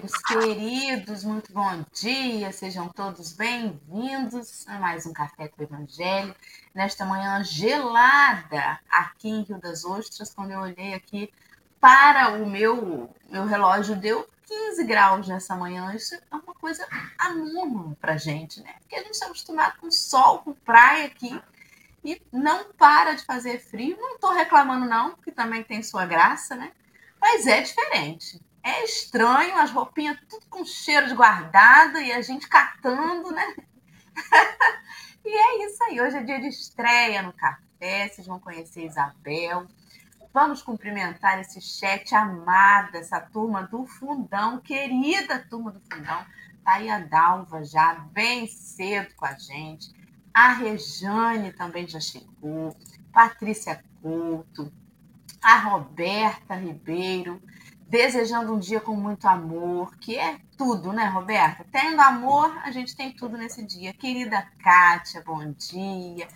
amigos queridos, muito bom dia, sejam todos bem-vindos a mais um Café com o Evangelho. Nesta manhã gelada aqui em Rio das Ostras, quando eu olhei aqui para o meu, meu relógio, deu 15 graus nessa manhã. Isso é uma coisa anômala para gente, né? Porque a gente está acostumado com sol, com praia aqui e não para de fazer frio. Não estou reclamando, não, porque também tem sua graça, né? Mas é diferente. É estranho, as roupinhas tudo com cheiro de guardada e a gente catando, né? e é isso aí. Hoje é dia de estreia no café. Vocês vão conhecer Isabel. Vamos cumprimentar esse chat amado, essa turma do Fundão, querida turma do Fundão. Tá aí a Dalva já bem cedo com a gente. A Rejane também já chegou. Patrícia Couto, a Roberta Ribeiro, desejando um dia com muito amor, que é tudo, né, Roberta? Tendo amor, a gente tem tudo nesse dia. Querida Kátia, bom dia.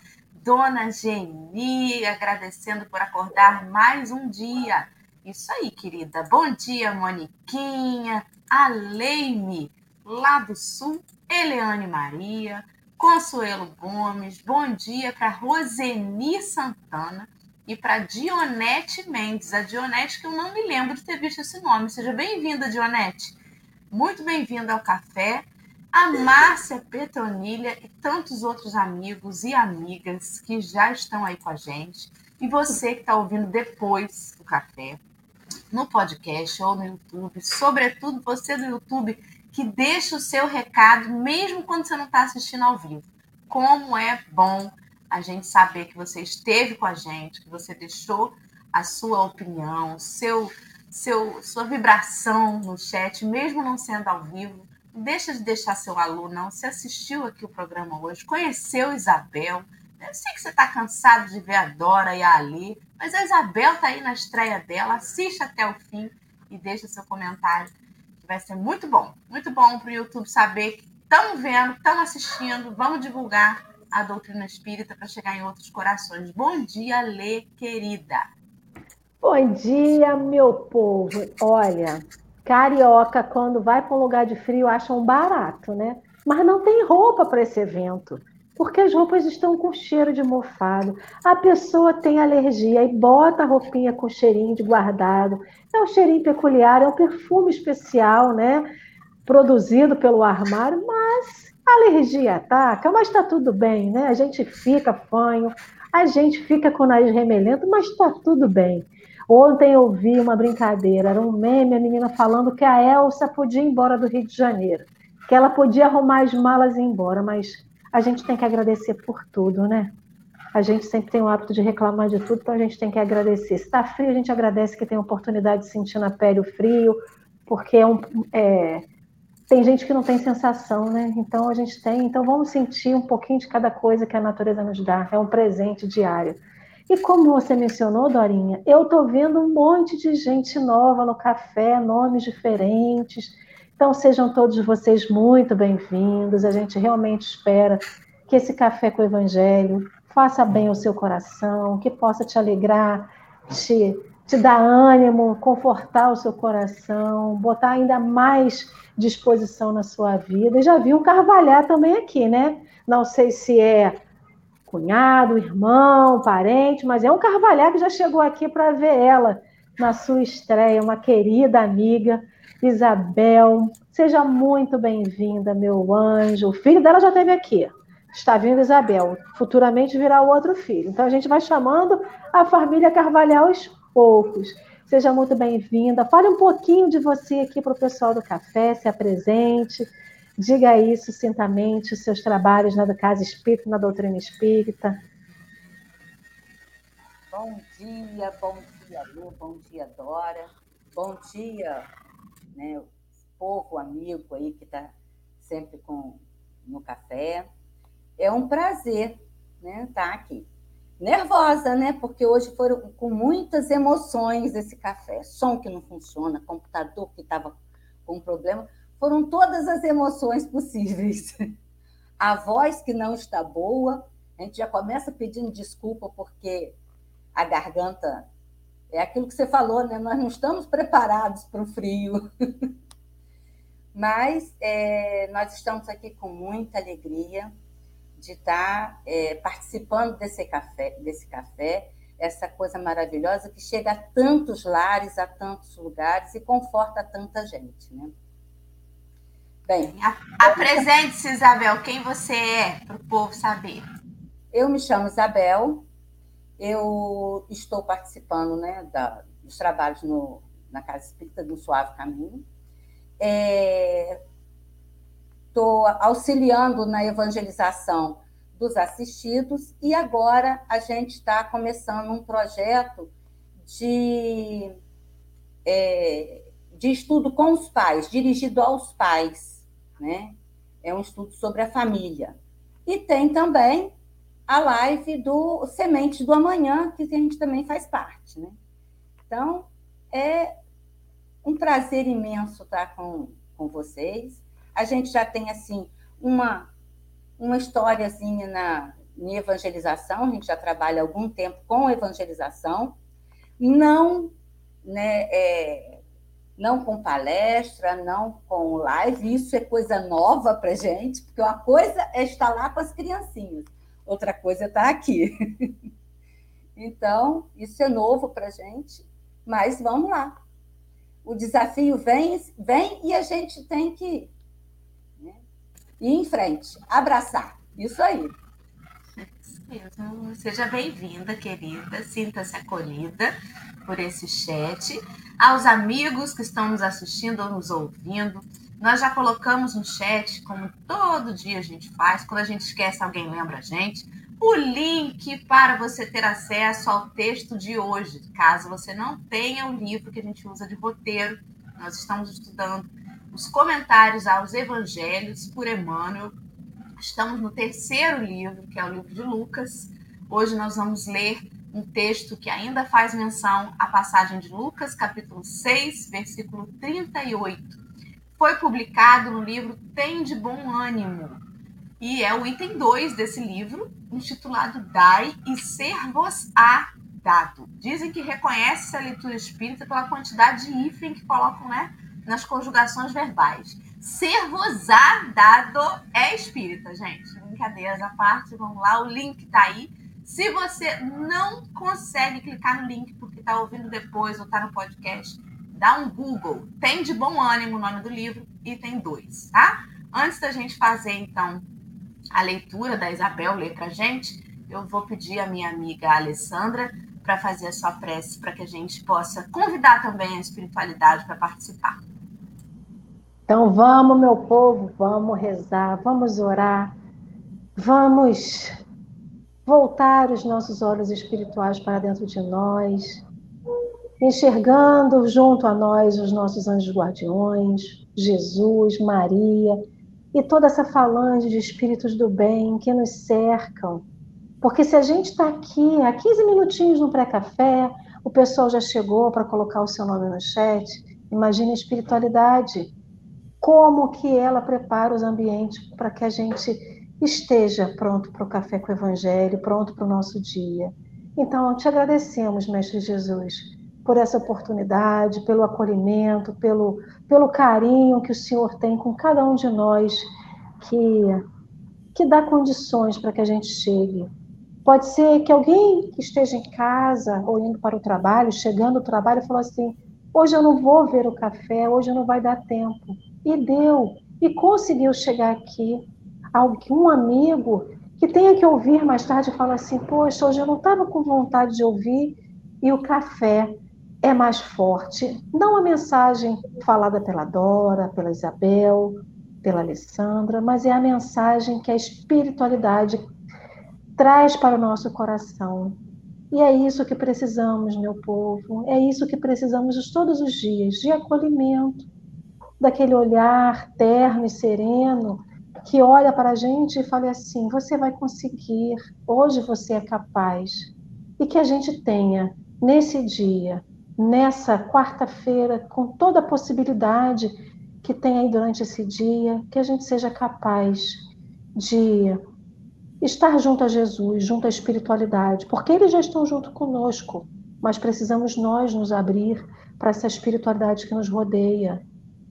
Dona Geni, agradecendo por acordar mais um dia. Isso aí, querida. Bom dia, Moniquinha, a Leime, lá do Sul, Eleane Maria, Consuelo Gomes, bom dia para Roseni Santana, e para Dionete Mendes. A Dionete, que eu não me lembro de ter visto esse nome. Seja bem-vinda, Dionete. Muito bem-vinda ao café. A Márcia Petronilha e tantos outros amigos e amigas que já estão aí com a gente. E você que está ouvindo depois do café, no podcast ou no YouTube, sobretudo você do YouTube que deixa o seu recado, mesmo quando você não está assistindo ao vivo. Como é bom a gente saber que você esteve com a gente, que você deixou a sua opinião, seu, seu, sua vibração no chat, mesmo não sendo ao vivo. Deixa de deixar seu alô, não. Você assistiu aqui o programa hoje, conheceu Isabel. Eu sei que você está cansado de ver a Dora e a Ali, mas a Isabel está aí na estreia dela. Assiste até o fim e deixa seu comentário, que vai ser muito bom. Muito bom para o YouTube saber que estão vendo, estão assistindo. Vamos divulgar a doutrina espírita para chegar em outros corações. Bom dia, Lê, querida. Bom dia, meu povo. Olha, carioca, quando vai para um lugar de frio, acha um barato, né? Mas não tem roupa para esse evento, porque as roupas estão com cheiro de mofado. A pessoa tem alergia e bota a roupinha com cheirinho de guardado. É um cheirinho peculiar, é um perfume especial, né? Produzido pelo armário, mas a alergia ataca, mas está tudo bem, né? A gente fica fanho, a gente fica com o nariz remelento, mas está tudo bem. Ontem eu vi uma brincadeira, era um meme, a menina falando que a Elsa podia ir embora do Rio de Janeiro, que ela podia arrumar as malas e ir embora, mas a gente tem que agradecer por tudo, né? A gente sempre tem o hábito de reclamar de tudo, então a gente tem que agradecer. Se está frio, a gente agradece que tem a oportunidade de sentir na pele o frio, porque é um, é, tem gente que não tem sensação, né? Então a gente tem, então vamos sentir um pouquinho de cada coisa que a natureza nos dá, é um presente diário. E como você mencionou, Dorinha, eu estou vendo um monte de gente nova no café, nomes diferentes. Então sejam todos vocês muito bem-vindos. A gente realmente espera que esse café com o Evangelho faça bem ao seu coração, que possa te alegrar, te, te dar ânimo, confortar o seu coração, botar ainda mais disposição na sua vida. Já viu Carvalhar também aqui, né? Não sei se é cunhado, irmão, parente, mas é um Carvalhar que já chegou aqui para ver ela na sua estreia, uma querida amiga, Isabel. Seja muito bem-vinda, meu anjo. O filho dela já esteve aqui. Está vindo Isabel. Futuramente virá o outro filho. Então a gente vai chamando a família Carvalhal poucos. Seja muito bem-vinda. Fale um pouquinho de você aqui para o pessoal do café, se apresente. Diga isso sucintamente, seus trabalhos na Casa Espírita, na doutrina espírita. Bom dia, bom dia, Lu, bom dia, Dora. Bom dia, né, povo amigo aí que está sempre com, no café. É um prazer né, estar tá aqui nervosa, né? Porque hoje foram com muitas emoções esse café. Som que não funciona, computador que estava com problema. Foram todas as emoções possíveis. A voz que não está boa, a gente já começa pedindo desculpa porque a garganta é aquilo que você falou, né? Nós não estamos preparados para o frio. Mas é, nós estamos aqui com muita alegria de estar é, participando desse café, desse café, essa coisa maravilhosa que chega a tantos lares, a tantos lugares e conforta tanta gente, né? Bem, apresente-se, Isabel, quem você é, para o povo saber. Eu me chamo Isabel, eu estou participando né, da, dos trabalhos no, na Casa Espírita do Suave Caminho. Estou auxiliando na evangelização dos assistidos e agora a gente está começando um projeto de, é, de estudo com os pais, dirigido aos pais. Né? É um estudo sobre a família. E tem também a live do Sementes do Amanhã, que a gente também faz parte. Né? Então, é um prazer imenso estar com, com vocês. A gente já tem, assim, uma, uma historiazinha na, em evangelização, a gente já trabalha algum tempo com evangelização, não, né, é, não com palestra, não com live, isso é coisa nova para gente, porque uma coisa é estar lá com as criancinhas, outra coisa é estar aqui. Então, isso é novo para gente, mas vamos lá. O desafio vem, vem e a gente tem que em frente, abraçar. Isso aí. Seja bem-vinda, querida. Sinta-se acolhida por esse chat. Aos amigos que estão nos assistindo ou nos ouvindo, nós já colocamos no chat, como todo dia a gente faz, quando a gente esquece, alguém lembra a gente o link para você ter acesso ao texto de hoje, caso você não tenha o livro que a gente usa de roteiro. Nós estamos estudando os comentários aos evangelhos por Emmanuel. Estamos no terceiro livro, que é o livro de Lucas. Hoje nós vamos ler um texto que ainda faz menção à passagem de Lucas, capítulo 6, versículo 38. Foi publicado no livro Tem de Bom Ânimo, e é o item 2 desse livro, intitulado Dai e Ser-vos-á dado. Dizem que reconhece a leitura espírita pela quantidade de hífen que colocam né, nas conjugações verbais. Ser-vos-á dado é espírita, gente. Brincadeiras à parte, vamos lá, o link tá aí. Se você não consegue clicar no link porque está ouvindo depois ou está no podcast, dá um Google. Tem de bom ânimo o nome do livro, item 2, tá? Antes da gente fazer, então, a leitura da Isabel ler para a gente, eu vou pedir à minha amiga Alessandra para fazer a sua prece, para que a gente possa convidar também a espiritualidade para participar. Então vamos, meu povo, vamos rezar, vamos orar, vamos voltar os nossos olhos espirituais para dentro de nós, enxergando junto a nós os nossos anjos guardiões, Jesus, Maria, e toda essa falange de espíritos do bem que nos cercam. Porque se a gente está aqui há 15 minutinhos no pré-café, o pessoal já chegou para colocar o seu nome no chat, imagine a espiritualidade. Como que ela prepara os ambientes para que a gente esteja pronto para o café com o Evangelho, pronto para o nosso dia. Então, te agradecemos, Mestre Jesus, por essa oportunidade, pelo acolhimento, pelo, pelo carinho que o Senhor tem com cada um de nós, que, que dá condições para que a gente chegue. Pode ser que alguém que esteja em casa ou indo para o trabalho, chegando do trabalho, falou assim: hoje eu não vou ver o café, hoje não vai dar tempo. E deu, e conseguiu chegar aqui. Algum amigo que tenha que ouvir mais tarde fala assim: poxa, hoje eu não estava com vontade de ouvir, e o café é mais forte. Não a mensagem falada pela Dora, pela Isabel, pela Alessandra, mas é a mensagem que a espiritualidade traz para o nosso coração. E é isso que precisamos, meu povo, é isso que precisamos todos os dias de acolhimento, daquele olhar terno e sereno que olha para a gente e fala assim: você vai conseguir, hoje você é capaz. E que a gente tenha, nesse dia, nessa quarta-feira, com toda a possibilidade que tem aí durante esse dia, que a gente seja capaz de estar junto a Jesus, junto à espiritualidade, porque eles já estão junto conosco. mas precisamos nós nos abrir para essa espiritualidade que nos rodeia.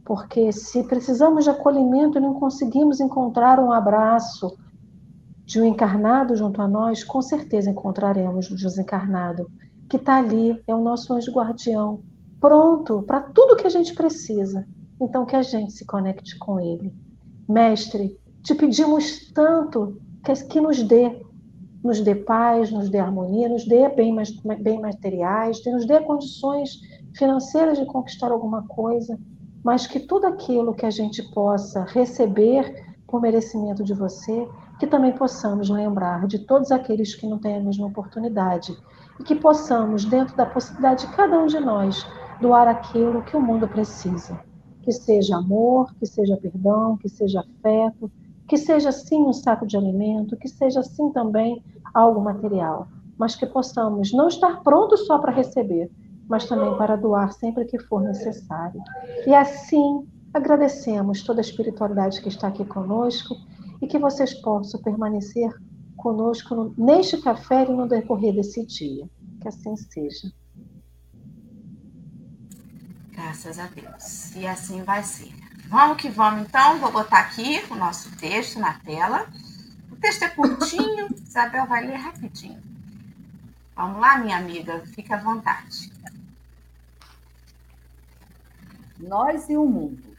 Porque se precisamos de acolhimento e não conseguimos encontrar um abraço de um encarnado junto a nós, com certeza encontraremos o desencarnado, que está ali, é o nosso anjo guardião, pronto para tudo que a gente precisa. Então, que a gente se conecte com ele. Mestre, te pedimos tanto que, que nos dê, nos dê paz, nos dê harmonia, nos dê bem, bem materiais, nos dê condições financeiras de conquistar alguma coisa, mas que tudo aquilo que a gente possa receber por merecimento de você, que também possamos lembrar de todos aqueles que não têm a mesma oportunidade e que possamos, dentro da possibilidade de cada um de nós, doar aquilo que o mundo precisa. Que seja amor, que seja perdão, que seja afeto, que seja sim um saco de alimento, que seja sim também algo material, mas que possamos não estar prontos só para receber, mas também para doar sempre que for necessário. E assim agradecemos toda a espiritualidade que está aqui conosco e que vocês possam permanecer conosco neste café e no decorrer desse dia. Que assim seja. Graças a Deus. E assim vai ser. Vamos que vamos, então. Vou botar aqui o nosso texto na tela. O texto é curtinho, Isabel vai ler rapidinho. Vamos lá, minha amiga, fique à vontade. Nós e o mundo.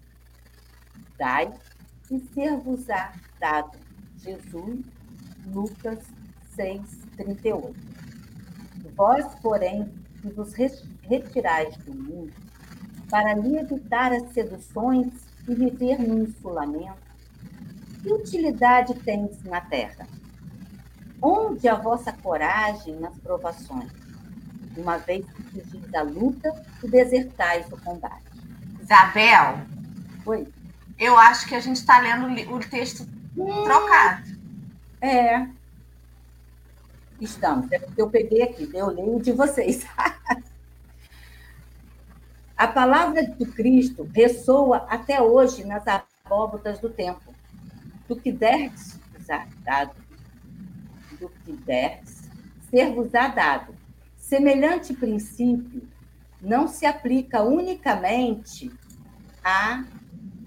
Dai e ser-vos-á dado. Jesus, Lucas 6, 38. Vós, porém, que vos retirais do mundo, para lhe evitar as seduções e viver no insulamento, que utilidade tens na terra? Onde a vossa coragem nas provações, uma vez que fugis a luta e desertais o combate? Isabel. Oi. Eu acho que a gente está lendo o texto hum, trocado. É. Estamos. É porque eu peguei aqui, eu leio de vocês. A palavra de Cristo ressoa até hoje nas abóbodas do tempo. Do que derdes usar dado, do que derdes ser-vos-á dado. Semelhante princípio não se aplica unicamente à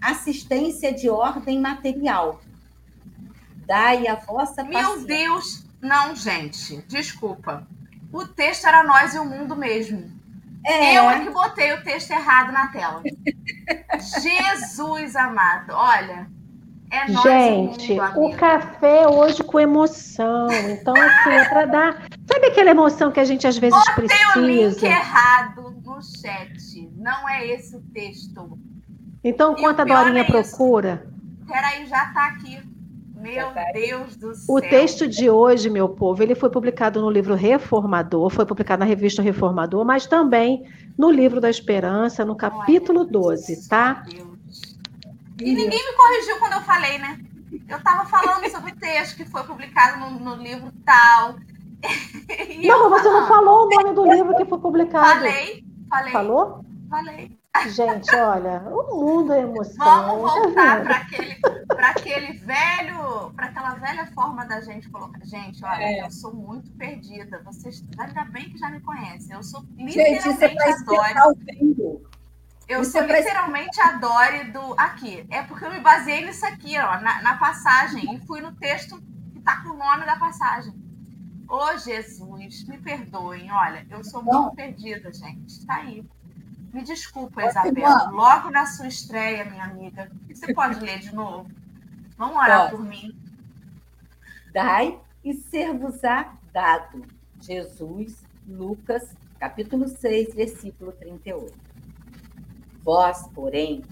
assistência de ordem material. Dai a vossa Meu paciência. Deus, não, gente, desculpa. O texto era nós e o mundo mesmo. É. Eu é que botei o texto errado na tela. Jesus amado, olha. É nós Gente, mundo, o café hoje com emoção. Então, assim, é para dar. Sabe aquela emoção que a gente às vezes Botei precisa? o link errado no chat. Não é esse o texto. Então, enquanto a Dorinha é procura. Peraí, já está aqui. Meu Deus do céu. O texto de hoje, meu povo, ele foi publicado no livro Reformador, foi publicado na revista Reformador, mas também no livro da Esperança, no capítulo 12, tá? E ninguém me corrigiu quando eu falei, né? Eu estava falando sobre o texto que foi publicado no, no livro tal. não, mas você não falou o nome do livro que foi publicado. Falei, falei. Falou? Falei. Gente, olha, o mundo é emoção. Vamos voltar para aquele, aquele velho, para aquela velha forma da gente colocar. Gente, olha, é. eu sou muito perdida. Vocês ainda bem que já me conhecem. Eu sou literalmente gente, Eu sou literalmente a Dori do. Aqui. É porque eu me baseei nisso aqui, ó, na, na passagem, e fui no texto que está com o nome da passagem. Ô, oh, Jesus, me perdoem. Olha, eu sou muito perdida, gente. Está aí. Me desculpa, Isabela. Logo na sua estreia, minha amiga. Você pode ler de novo? Vamos orar por mim. Dai e ser-vos-á dado. Jesus, Lucas, capítulo 6, versículo 38. Vós, porém,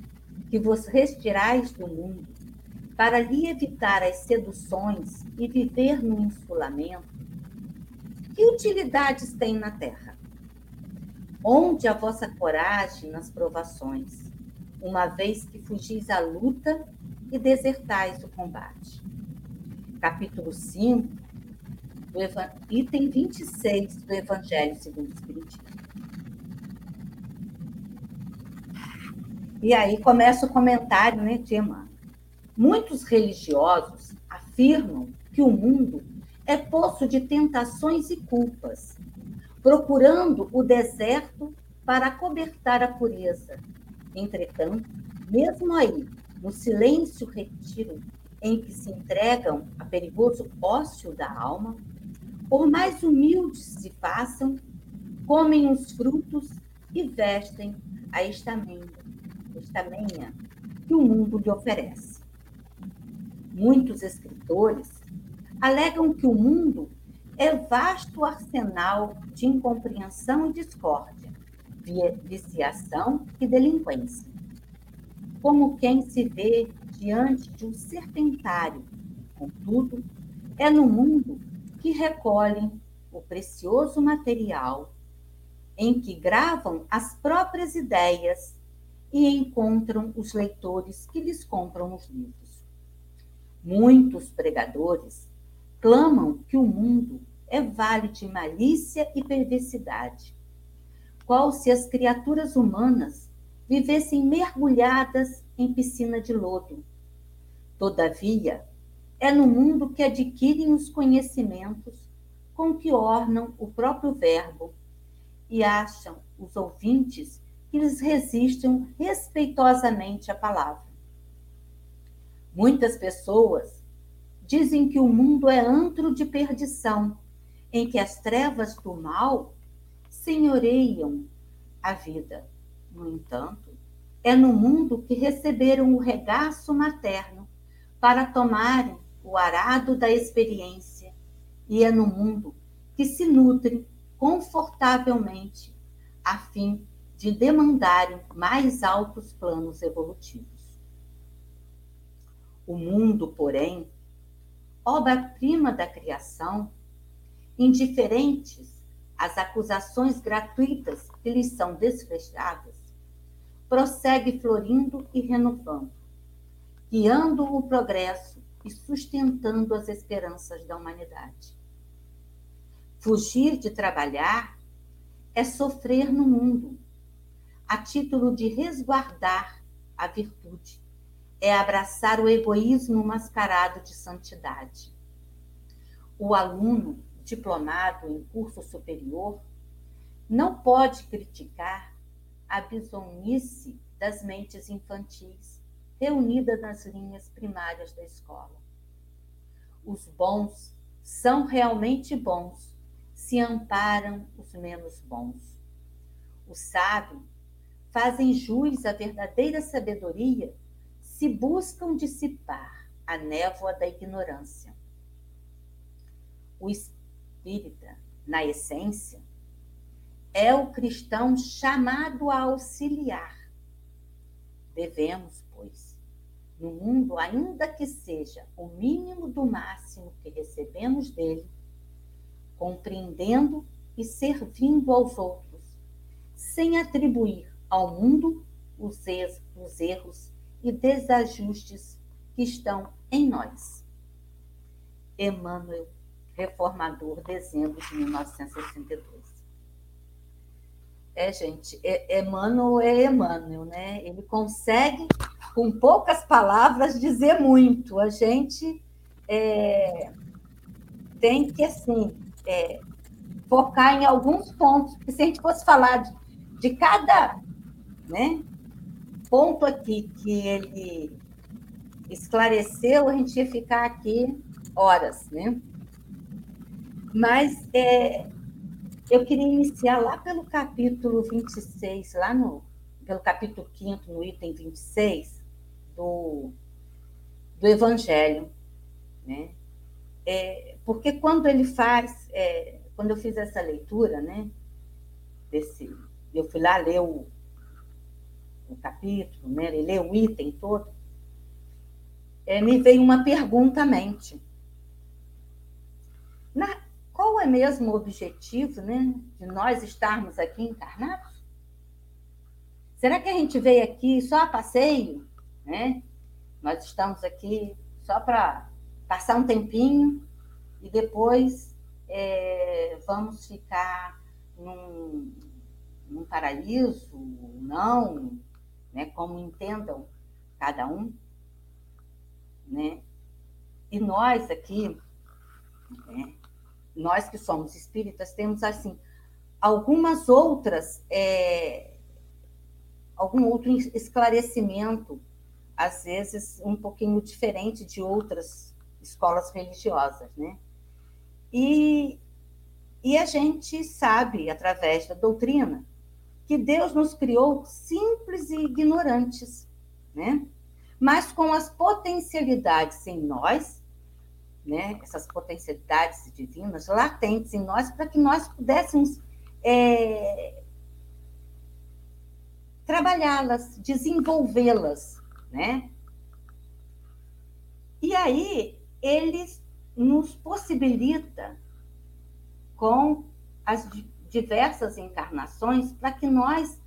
que vos retirais do mundo, para lhe evitar as seduções e viver no insulamento, que utilidades tem na terra? Onde a vossa coragem nas provações, uma vez que fugis à luta e desertais o combate. Capítulo 5, do item 26 do Evangelho segundo o Espiritismo. E aí começa o comentário, né, Tima? Muitos religiosos afirmam que o mundo é poço de tentações e culpas, procurando o deserto para cobertar a pureza. Entretanto, mesmo aí, no silêncio retiro em que se entregam a perigoso ócio da alma, por mais humildes se façam, comem os frutos e vestem a estamenta, estamenha que o mundo lhe oferece. Muitos escritores alegam que o mundo é vasto arsenal de incompreensão e discórdia, viciação e delinquência. Como quem se vê diante de um serpentário, contudo, é no mundo que recolhem o precioso material em que gravam as próprias ideias e encontram os leitores que lhes compram os livros. Muitos pregadores clamam que o mundo é vale de malícia e perversidade, qual se as criaturas humanas vivessem mergulhadas em piscina de lodo. Todavia, é no mundo que adquirem os conhecimentos com que ornam o próprio Verbo e acham os ouvintes que lhes resistam respeitosamente à palavra. Muitas pessoas dizem que o mundo é antro de perdição, em que as trevas do mal senhoreiam a vida. No entanto, é no mundo que receberam o regaço materno para tomarem o arado da experiência, e é no mundo que se nutrem confortavelmente a fim de demandarem mais altos planos evolutivos. O mundo, porém, obra-prima da criação, indiferentes às acusações gratuitas que lhes são desfechadas, prossegue florindo e renovando, guiando o progresso e sustentando as esperanças da humanidade. Fugir de trabalhar é sofrer no mundo, a título de resguardar a virtude é abraçar o egoísmo mascarado de santidade. O aluno diplomado em curso superior não pode criticar a bisonice das mentes infantis reunidas nas linhas primárias da escola. Os bons são realmente bons se amparam os menos bons. Os sábios fazem jus à verdadeira sabedoria se buscam dissipar a névoa da ignorância. O espírita, na essência, é o cristão chamado a auxiliar. Devemos, pois, no mundo, ainda que seja o mínimo do máximo que recebemos dele, compreendendo e servindo aos outros, sem atribuir ao mundo os erros e desajustes que estão em nós. Emmanuel, reformador, dezembro de 1962. É, gente, é, Emmanuel é Emmanuel, né? Ele consegue, com poucas palavras, dizer muito. A gente é, tem que, assim, é, focar em alguns pontos, porque se a gente fosse falar de, de cada né, ponto aqui que ele esclareceu, a gente ia ficar aqui horas, né? Mas é, eu queria iniciar lá pelo capítulo 26, lá no, pelo capítulo 5, no item 26, do, do Evangelho, né? É, porque quando ele faz, é, quando eu fiz essa leitura, né? Desse, eu fui lá ler o, o capítulo, né, ler o item todo, é, me veio uma pergunta à mente. Na, qual é mesmo o objetivo né, de nós estarmos aqui encarnados? Será que a gente veio aqui só a passeio? Né? Nós estamos aqui só para passar um tempinho e depois é, vamos ficar num, num paraíso? Não? Né, como entendam cada um, né? E nós aqui, né, nós que somos espíritas, temos assim algumas outras, é, algum outro esclarecimento, às vezes um pouquinho diferente de outras escolas religiosas, né? E, e a gente sabe, através da doutrina, que Deus nos criou simples e ignorantes, né? Mas com as potencialidades em nós, né? Essas potencialidades divinas latentes em nós, para que nós pudéssemos é, trabalhá-las, desenvolvê-las, né? E aí ele nos possibilita com as diversas encarnações para que nós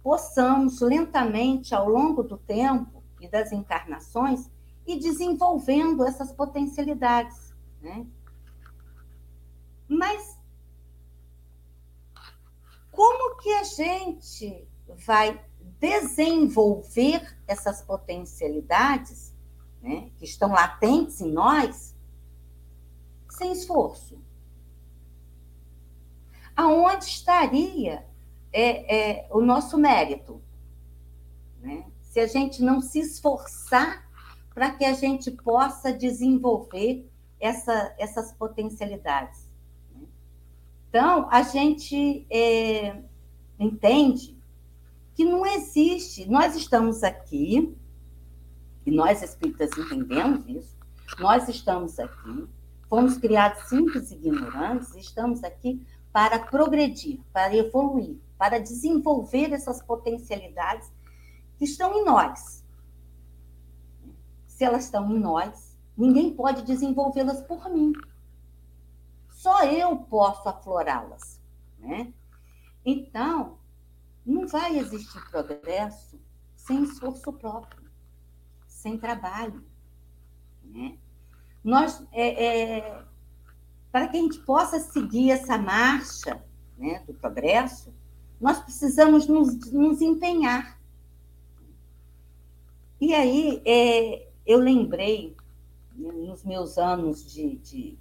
possamos lentamente ao longo do tempo e das encarnações ir desenvolvendo essas potencialidades, né? Mas como que a gente vai desenvolver essas potencialidades né, que estão latentes em nós sem esforço? Aonde estaria é, é, o nosso mérito? Né? Se a gente não se esforçar para que a gente possa desenvolver essa, essas potencialidades. Então, a gente é, entende que não existe, nós estamos aqui, e nós espíritas entendemos isso, nós estamos aqui, fomos criados simples e ignorantes, estamos aqui para progredir, para evoluir, para desenvolver essas potencialidades que estão em nós. Se elas estão em nós, ninguém pode desenvolvê-las por mim. Só eu posso aflorá-las. Né? Então, não vai existir progresso sem esforço próprio, sem trabalho. Né? Nós, é, é, para que a gente possa seguir essa marcha né, do progresso, nós precisamos nos, nos empenhar. E aí, é, eu lembrei, né, nos meus anos de, de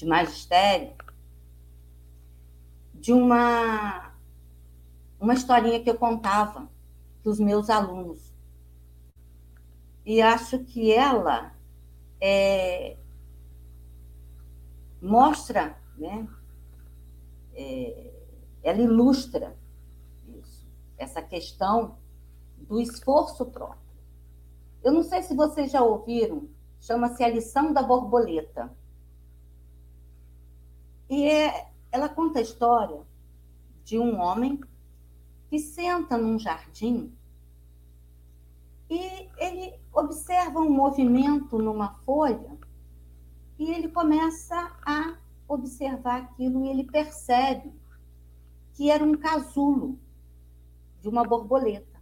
de magistério, de uma, uma historinha que eu contava para os meus alunos. E acho que ela é, mostra, né, é, ela ilustra isso, essa questão do esforço próprio. Eu não sei se vocês já ouviram, chama-se a lição da borboleta. E é, ela conta a história de um homem que senta num jardim e ele observa um movimento numa folha e ele começa a observar aquilo e ele percebe que era um casulo de uma borboleta.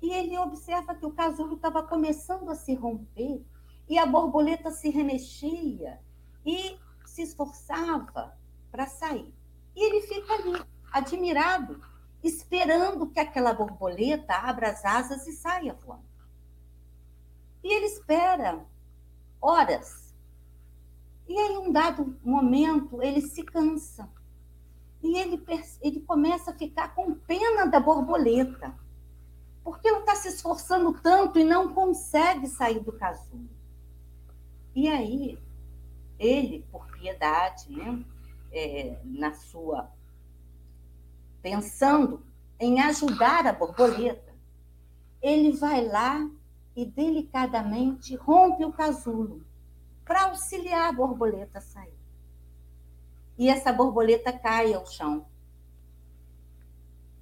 E ele observa que o casulo estava começando a se romper e a borboleta se remexia e se esforçava para sair. E ele fica ali, admirado, esperando que aquela borboleta abra as asas e saia voando. E ele espera horas. E aí, um dado momento, ele se cansa. E ele, ele começa a ficar com pena da borboleta. Porque ela está se esforçando tanto e não consegue sair do casulo. E aí, ele, por piedade, né? É, na sua. pensando em ajudar a borboleta, ele vai lá e delicadamente rompe o casulo para auxiliar a borboleta a sair. E essa borboleta cai ao chão.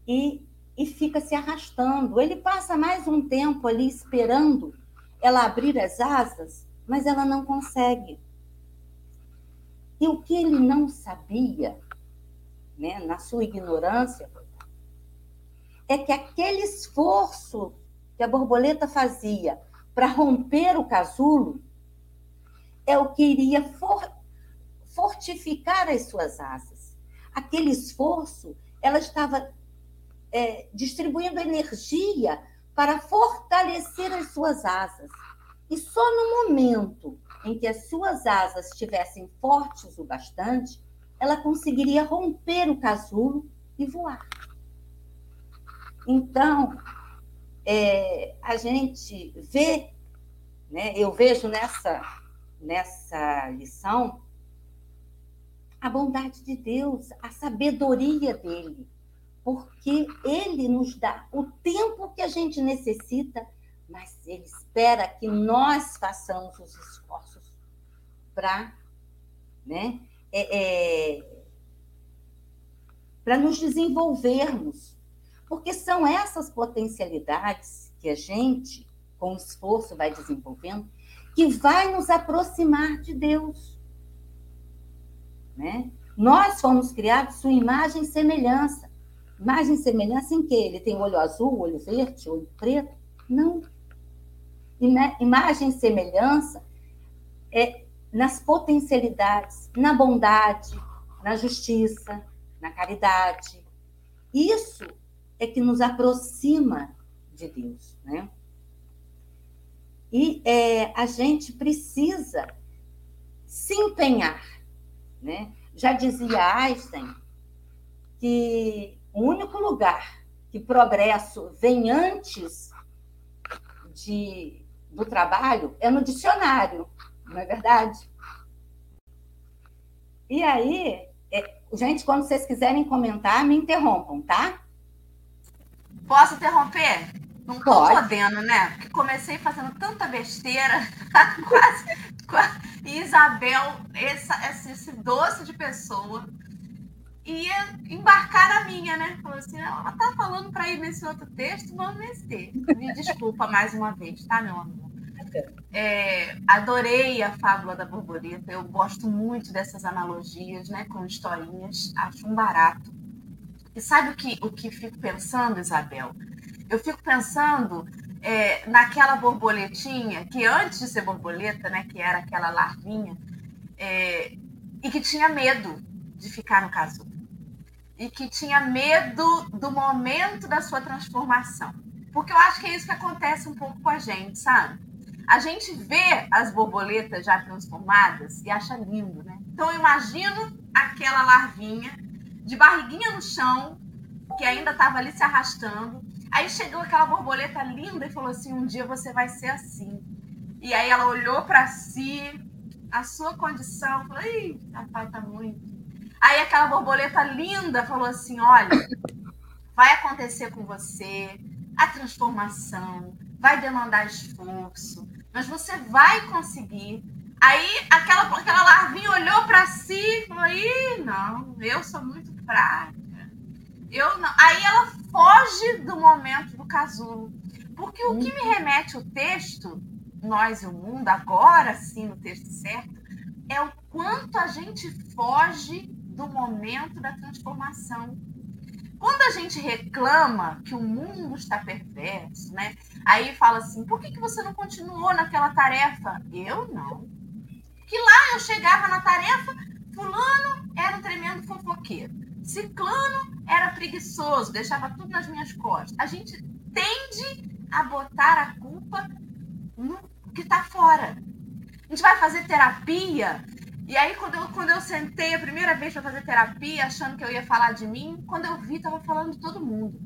E, e fica se arrastando. Ele passa mais um tempo ali esperando ela abrir as asas, mas ela não consegue. E o que ele não sabia, né, na sua ignorância, é que aquele esforço que a borboleta fazia para romper o casulo é o que iria for, fortificar as suas asas. Aquele esforço, ela estava é, distribuindo energia para fortalecer as suas asas. E só no momento em que as suas asas estivessem fortes o bastante, ela conseguiria romper o casulo e voar. Então, é, a gente vê, né, eu vejo nessa, nessa lição a bondade de Deus, a sabedoria dele, porque ele nos dá o tempo que a gente necessita, mas ele espera que nós façamos os esforços para né, é, é, para nos desenvolvermos, porque são essas potencialidades que a gente, com esforço, vai desenvolvendo, que vai nos aproximar de Deus. Né? Nós fomos criados sua imagem e semelhança. Imagem e semelhança em que? Ele tem olho azul, olho verde, olho preto? Não. Imagem e semelhança é nas potencialidades, na bondade, na justiça, na caridade. Isso é que nos aproxima de Deus, né? E é, a gente precisa se empenhar, né? Já dizia Einstein que o único lugar que progresso vem antes de, do trabalho é no dicionário, não é verdade? E aí, é, gente, quando vocês quiserem comentar, me interrompam, tá? Posso interromper? Não tô Pode. podendo, né? Porque comecei fazendo tanta besteira, quase, quase. E Isabel, essa, esse doce de pessoa, ia embarcar na minha, né? Falou assim: ela tá falando para ir nesse outro texto, vamos nesse. Me desculpa mais uma vez, tá, meu amor? É, adorei a fábula da borboleta. Eu gosto muito dessas analogias, né, com historinhas. Acho um barato. E sabe o que, o que fico pensando, Isabel? Eu fico pensando é, naquela borboletinha que antes de ser borboleta, né, que era aquela larvinha, é, e que tinha medo de ficar no casulo. E que tinha medo do momento da sua transformação. Porque eu acho que é isso que acontece um pouco com a gente, sabe? a gente vê as borboletas já transformadas e acha lindo, né? Então eu imagino aquela larvinha de barriguinha no chão, que ainda estava ali se arrastando. Aí chegou aquela borboleta linda e falou assim: "Um dia você vai ser assim". E aí ela olhou para si, a sua condição, falou: "Ih, papai tá muito". Aí aquela borboleta linda falou assim: "Olha, vai acontecer com você a transformação, vai demandar esforço, mas você vai conseguir. Aí aquela, aquela larvinha olhou para si e falou: Ih, não, eu sou muito fraca. Eu não. Aí ela foge do momento do casulo. Porque o que me remete o texto, nós e o mundo, agora sim, no texto certo, é o quanto a gente foge do momento da transformação. Quando a gente reclama que o mundo está perverso, né? Aí fala assim: por que, que você não continuou naquela tarefa? Eu não. Que lá eu chegava na tarefa, Fulano era um tremendo fofoqueiro, Ciclano era preguiçoso, deixava tudo nas minhas costas. A gente tende a botar a culpa no que está fora. A gente vai fazer terapia e aí, quando eu, quando eu sentei a primeira vez para fazer terapia, achando que eu ia falar de mim, quando eu vi, tava falando de todo mundo.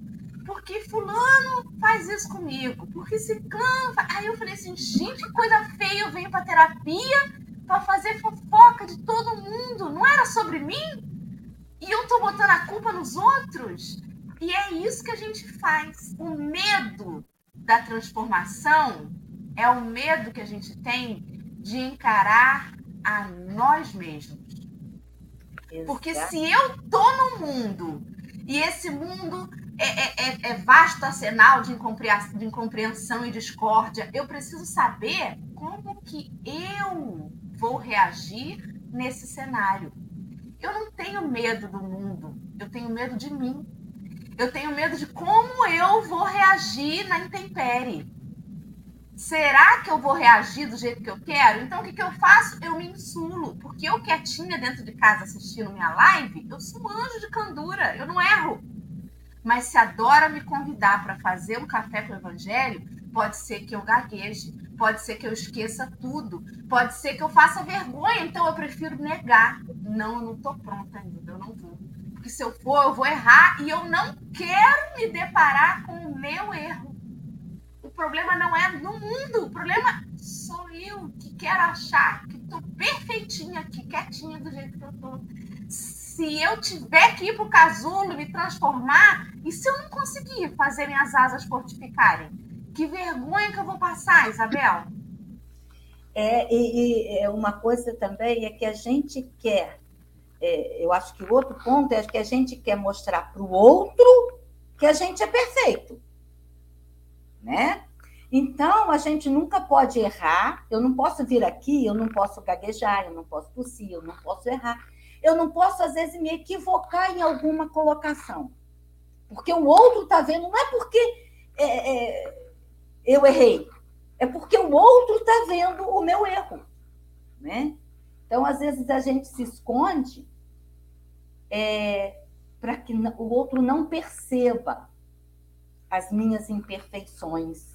Porque fulano faz isso comigo? Porque ciclano... Faz... Aí eu falei assim, gente, que coisa feia, eu venho para terapia para fazer fofoca de todo mundo. Não era sobre mim? E eu tô botando a culpa nos outros? E é isso que a gente faz. O medo da transformação é o medo que a gente tem de encarar a nós mesmos. Exato. Porque se eu tô no mundo e esse mundo é, é, é, é vasto arsenal de incompreensão, de incompreensão e discórdia, eu preciso saber como que eu vou reagir nesse cenário. Eu não tenho medo do mundo, eu tenho medo de mim. Eu tenho medo de como eu vou reagir na intempérie. Será que eu vou reagir do jeito que eu quero? Então, o que, que eu faço? Eu me insulo. Porque eu, quietinha dentro de casa assistindo minha live, eu sou um anjo de candura, eu não erro. Mas se a Dora me convidar para fazer um café com o Evangelho, pode ser que eu gagueje, pode ser que eu esqueça tudo, pode ser que eu faça vergonha, então eu prefiro negar. Não, eu não estou pronta ainda, eu não vou. Porque se eu for, eu vou errar e eu não quero me deparar com o meu erro. O problema não é no mundo, o problema sou eu que quero achar que estou perfeitinha aqui, quietinha do jeito que eu estou se eu tiver que ir para o casulo, me transformar, e se eu não conseguir fazer minhas asas fortificarem? Que vergonha que eu vou passar, Isabel? É, e, e uma coisa também é que a gente quer, é, eu acho que o outro ponto é que a gente quer mostrar para o outro que a gente é perfeito, né? Então, a gente nunca pode errar. Eu não posso vir aqui, eu não posso gaguejar, eu não posso tossir, eu não posso errar eu não posso, às vezes, me equivocar em alguma colocação. Porque o outro está vendo, não é porque é, é, eu errei, é porque o outro está vendo o meu erro. Né? Então, às vezes, a gente se esconde é, para que o outro não perceba as minhas imperfeições.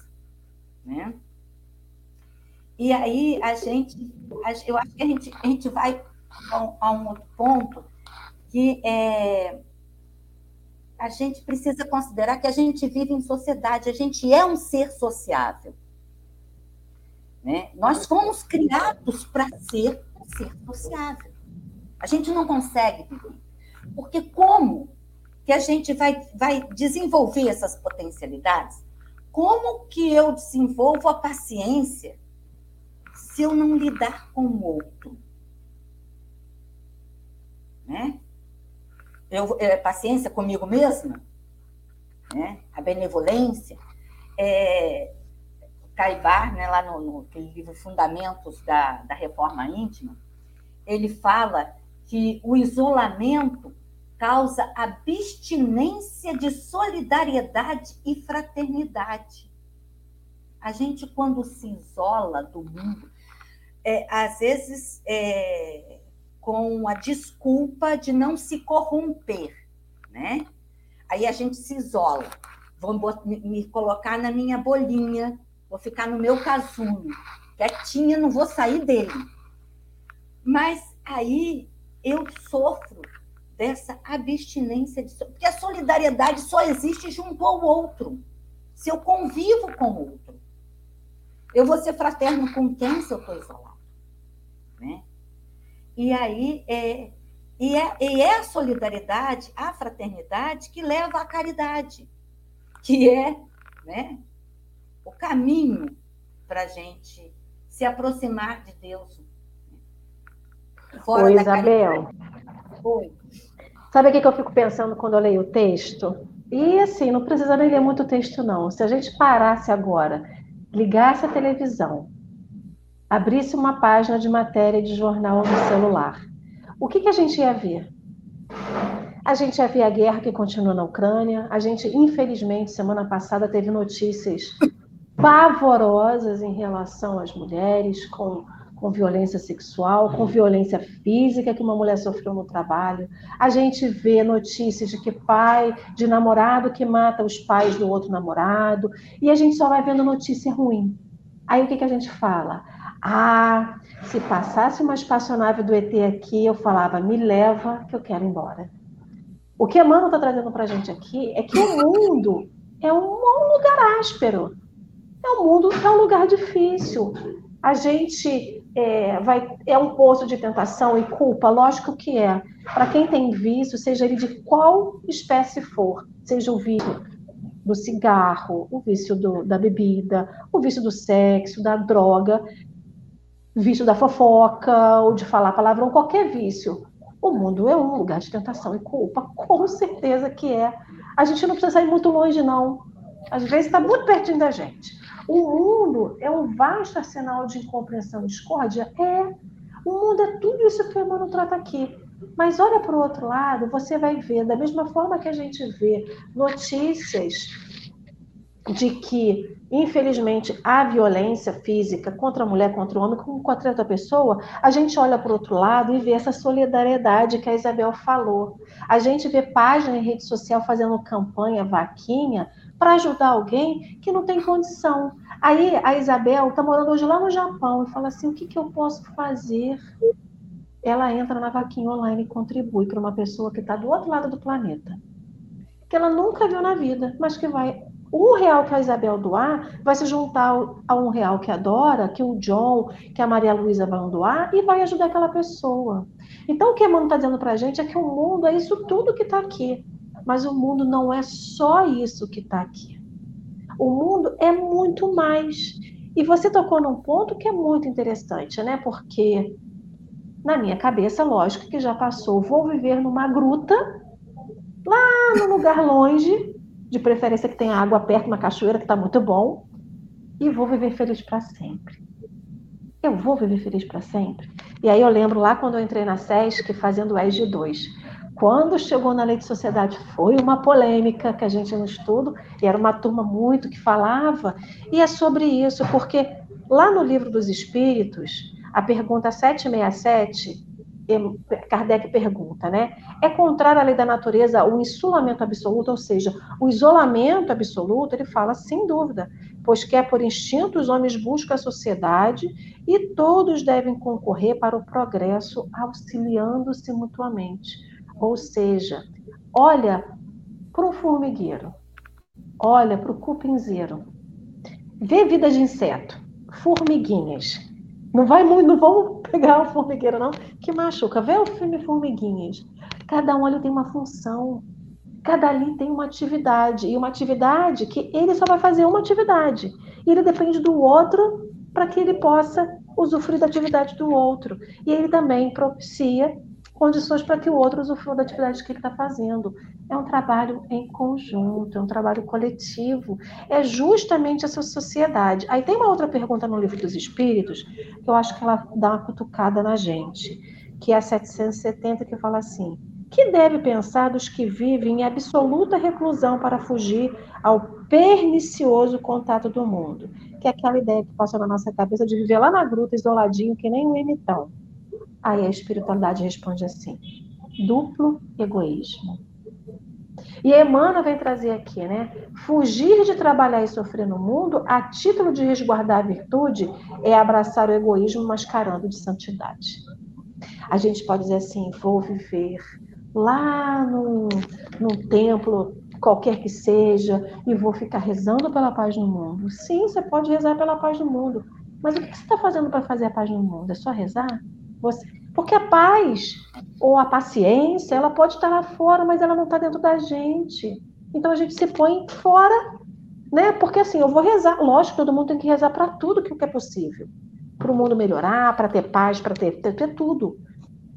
Né? E aí a gente, eu acho que a gente, a gente vai a um outro ponto que é, a gente precisa considerar que a gente vive em sociedade, a gente é um ser sociável. Né? Nós fomos criados para ser um ser sociável. A gente não consegue viver. Porque como que a gente vai, vai desenvolver essas potencialidades? Como que eu desenvolvo a paciência se eu não lidar com o outro? né? Eu, é, paciência comigo mesma, né? A benevolência. É, Caibar, né, lá no, no livro Fundamentos da, da Reforma Íntima, ele fala que o isolamento causa abstinência de solidariedade e fraternidade. A gente, quando se isola do mundo, é, às vezes é, com a desculpa de não se corromper, né? Aí a gente se isola. Vou me colocar na minha bolinha, vou ficar no meu casulo, quietinha, não vou sair dele. Mas aí eu sofro dessa abstinência de porque a solidariedade só existe junto ao outro. Se eu convivo com o outro, eu vou ser fraterno com quem se eu estou isolado, né? E aí é, e é, e é a solidariedade, a fraternidade que leva à caridade, que é né, o caminho para a gente se aproximar de Deus. Fora Oi, Isabel. Oi. Sabe o que eu fico pensando quando eu leio o texto? E assim, não precisa nem ler muito texto, não. Se a gente parasse agora, ligasse a televisão, abrisse uma página de matéria de jornal no celular, o que, que a gente ia ver? A gente ia ver a guerra que continua na Ucrânia. A gente, infelizmente, semana passada teve notícias pavorosas em relação às mulheres, com, com violência sexual, com violência física que uma mulher sofreu no trabalho. A gente vê notícias de que pai, de namorado que mata os pais do outro namorado. E a gente só vai vendo notícia ruim. Aí o que, que a gente fala? Ah, se passasse uma espaçonave do ET aqui, eu falava, me leva que eu quero ir embora. O que a Mano está trazendo para a gente aqui é que o mundo é um lugar áspero. É um mundo, é um lugar difícil. A gente é, vai, é um poço de tentação e culpa, lógico que é. Para quem tem vício, seja ele de qual espécie for, seja o vício do cigarro, o vício do, da bebida, o vício do sexo, da droga, vício da fofoca ou de falar palavrão, qualquer vício. O mundo é um lugar de tentação e culpa, com certeza que é. A gente não precisa sair muito longe, não. Às vezes está muito pertinho da gente. O mundo é um vasto arsenal de incompreensão e discórdia? É. O mundo é tudo isso que o Emmanuel trata aqui. Mas olha para o outro lado, você vai ver, da mesma forma que a gente vê notícias de que, infelizmente, há violência física contra a mulher, contra o homem, como contra outra pessoa, a gente olha para o outro lado e vê essa solidariedade que a Isabel falou. A gente vê página em rede social fazendo campanha, vaquinha, para ajudar alguém que não tem condição. Aí a Isabel está morando hoje lá no Japão e fala assim: o que, que eu posso fazer? Ela entra na vaquinha online e contribui para uma pessoa que está do outro lado do planeta, que ela nunca viu na vida, mas que vai. Um real que a Isabel doar vai se juntar a um real que adora, que o John, que a Maria Luísa vão doar e vai ajudar aquela pessoa. Então, o que a Mano está dizendo para a gente é que o mundo é isso tudo que está aqui. Mas o mundo não é só isso que está aqui. O mundo é muito mais. E você tocou num ponto que é muito interessante, né? Porque na minha cabeça, lógico que já passou, vou viver numa gruta, lá no lugar longe, de preferência que tenha água perto, uma cachoeira que está muito bom, e vou viver feliz para sempre. Eu vou viver feliz para sempre. E aí eu lembro lá quando eu entrei na SESC fazendo o ESG 2. Quando chegou na lei de sociedade, foi uma polêmica que a gente no estudo, e era uma turma muito que falava, e é sobre isso, porque lá no livro dos Espíritos, a pergunta 767, Kardec pergunta, né? É contrário à lei da natureza o insulamento absoluto, ou seja, o isolamento absoluto? Ele fala, sem dúvida, pois quer por instinto os homens buscam a sociedade e todos devem concorrer para o progresso, auxiliando-se mutuamente. Ou seja, olha para o formigueiro, olha para o cupinzeiro, vê vida de inseto, formiguinhas. Não vai muito, não vamos pegar o formigueiro, não, que machuca. Vê o filme Formiguinhas. Cada um ali tem uma função. Cada ali tem uma atividade. E uma atividade que ele só vai fazer uma atividade. E ele depende do outro para que ele possa usufruir da atividade do outro. E ele também propicia condições para que o outro usufrua da atividade que ele está fazendo. É um trabalho em conjunto, é um trabalho coletivo, é justamente essa sociedade. Aí tem uma outra pergunta no Livro dos Espíritos, que eu acho que ela dá uma cutucada na gente, que é a 770, que fala assim: que deve pensar dos que vivem em absoluta reclusão para fugir ao pernicioso contato do mundo? Que é aquela ideia que passa na nossa cabeça de viver lá na gruta, isoladinho, que nem um imitão. Aí a espiritualidade responde assim: duplo egoísmo. E Emmanuel vem trazer aqui, né? Fugir de trabalhar e sofrer no mundo, a título de resguardar a virtude, é abraçar o egoísmo mascarando de santidade. A gente pode dizer assim: vou viver lá num, num templo, qualquer que seja, e vou ficar rezando pela paz no mundo. Sim, você pode rezar pela paz no mundo. Mas o que você está fazendo para fazer a paz no mundo? É só rezar? Você... Porque a paz ou a paciência, ela pode estar lá fora, mas ela não está dentro da gente. Então a gente se põe fora, né? Porque assim, eu vou rezar. Lógico, todo mundo tem que rezar para tudo que é possível. Para o mundo melhorar, para ter paz, para ter, ter, ter tudo.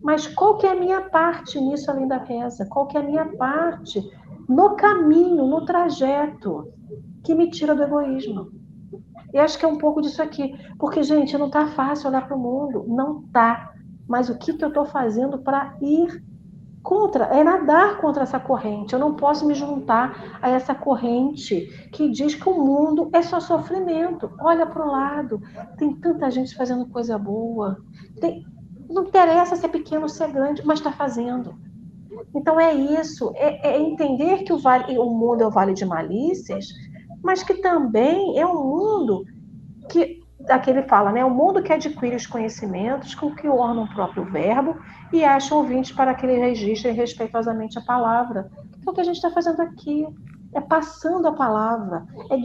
Mas qual que é a minha parte nisso além da reza? Qual que é a minha parte no caminho, no trajeto que me tira do egoísmo? E acho que é um pouco disso aqui. Porque, gente, não está fácil olhar para o mundo. Não está mas o que, que eu estou fazendo para ir contra, é nadar contra essa corrente. Eu não posso me juntar a essa corrente que diz que o mundo é só sofrimento. Olha para o lado, tem tanta gente fazendo coisa boa. Tem, não interessa se é pequeno ou se é grande, mas está fazendo. Então é isso, é, é, entender que o, vale, o mundo é o vale de malícias, mas que também é um mundo que aqui ele fala, né? O mundo que adquire os conhecimentos com que orna o próprio verbo e acha ouvintes para que ele registre respeitosamente a palavra. Então, o que a gente está fazendo aqui é passando a palavra, é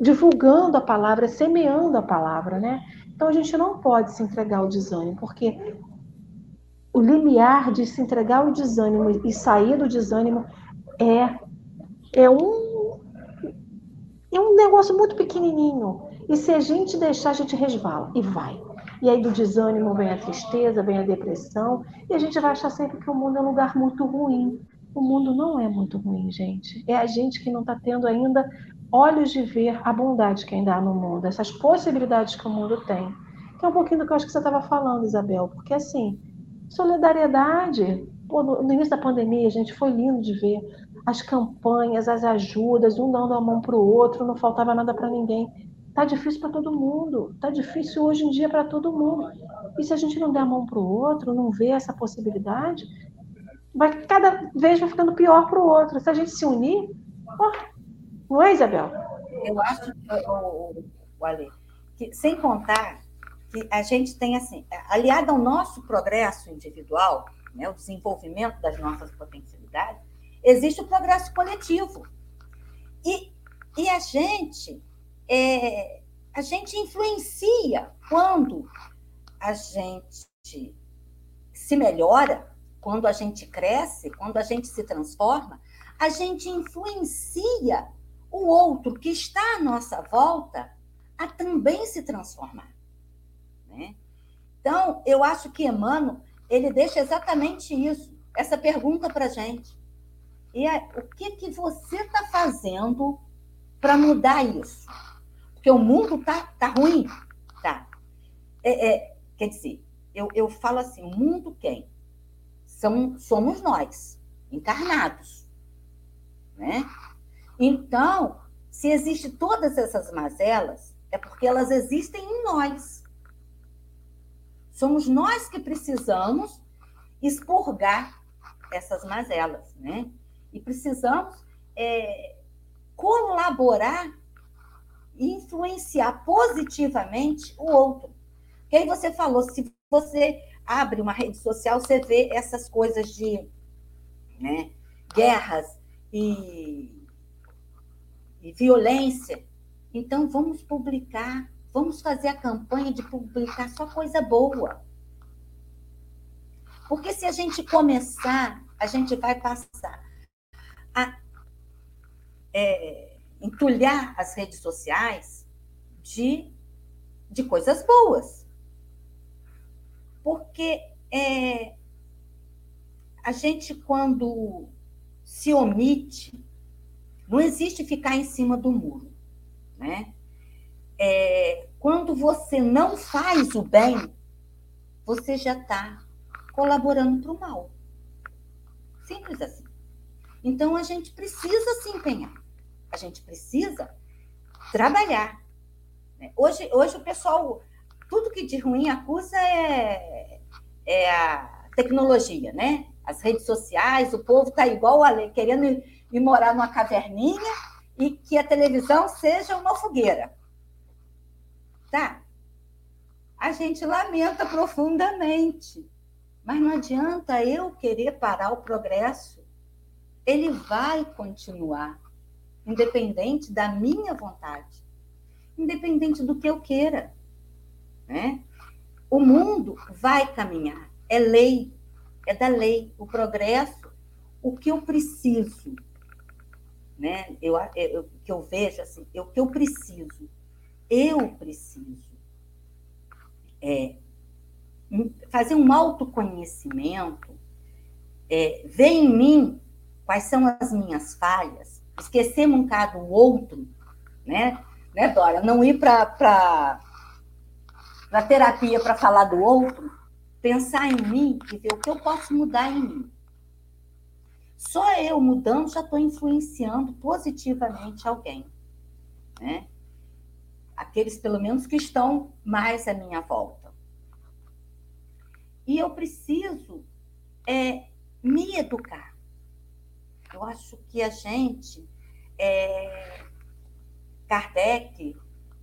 divulgando a palavra, é semeando a palavra, né? Então, a gente não pode se entregar ao desânimo, porque o limiar de se entregar ao desânimo e sair do desânimo é, é um é um negócio muito pequenininho. E se a gente deixar, a gente resvala e vai. E aí do desânimo vem a tristeza, vem a depressão, e a gente vai achar sempre que o mundo é um lugar muito ruim. O mundo não é muito ruim, gente. É a gente que não está tendo ainda olhos de ver a bondade que ainda há no mundo, essas possibilidades que o mundo tem. Que é um pouquinho do que eu acho que você estava falando, Isabel, porque assim, solidariedade. Pô, no, início da pandemia, a gente foi lindo de ver as campanhas, as ajudas, um dando a mão para o outro, não faltava nada para ninguém. Tá difícil para todo mundo, tá difícil hoje em dia para todo mundo. E se a gente não der a mão para o outro, não vê essa possibilidade, vai cada vez vai ficando pior para o outro. Se a gente se unir, Oi, Isabel. Eu acho, o, o, que sem contar que a gente tem assim, aliado ao nosso progresso individual, né, o desenvolvimento das nossas potencialidades, existe o progresso coletivo. E, e a gente é, a gente influencia quando a gente se melhora, quando a gente cresce, quando a gente se transforma, a gente influencia o outro que está à nossa volta a também se transformar. Né? Então, eu acho que Emmanuel ele deixa exatamente isso, essa pergunta para a gente. E é, o que, que você está fazendo para mudar isso? Porque o mundo tá, tá ruim, tá? É, é, quer dizer, eu, eu falo assim, o mundo quem? São, somos nós, encarnados, né? Então, se existem todas essas mazelas, é porque elas existem em nós. Somos nós que precisamos expurgar essas mazelas, né? E precisamos é, colaborar influenciar positivamente o outro. Que aí você falou, se você abre uma rede social, você vê essas coisas de né, guerras e, e violência. Então, vamos publicar, vamos fazer a campanha de publicar só coisa boa. Porque se a gente começar, a gente vai passar a é, entulhar as redes sociais de, de coisas boas. Porque é, a gente, quando se omite, não existe ficar em cima do muro. Né? É, quando você não faz o bem, você já está colaborando para o mal. Simples assim. Então a gente precisa se empenhar a gente precisa trabalhar. Né? Hoje, hoje o pessoal, tudo que de ruim acusa é, é a tecnologia, né? As redes sociais, o povo está igual a querendo ir, ir morar numa caverninha e que a televisão seja uma fogueira. Tá? A gente lamenta profundamente. Mas não adianta eu querer parar o progresso. Ele vai continuar independente da minha vontade, independente do que eu queira. Né? O mundo vai caminhar, é lei, é da lei, o progresso, o que eu preciso, né? Eu, eu que eu vejo assim, o que eu preciso, eu preciso é fazer um autoconhecimento, é, ver em mim quais são as minhas falhas, esquecemos um bocado o outro, né? Né, Dora? Não ir para a terapia para falar do outro, pensar em mim e ver o que eu posso mudar em mim. Só eu mudando já estou influenciando positivamente alguém, né? Aqueles, pelo menos, que estão mais à minha volta. E eu preciso é, me educar. Eu acho que a gente, é, Kardec